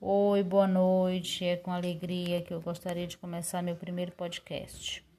Oi, boa noite. É com alegria que eu gostaria de começar meu primeiro podcast.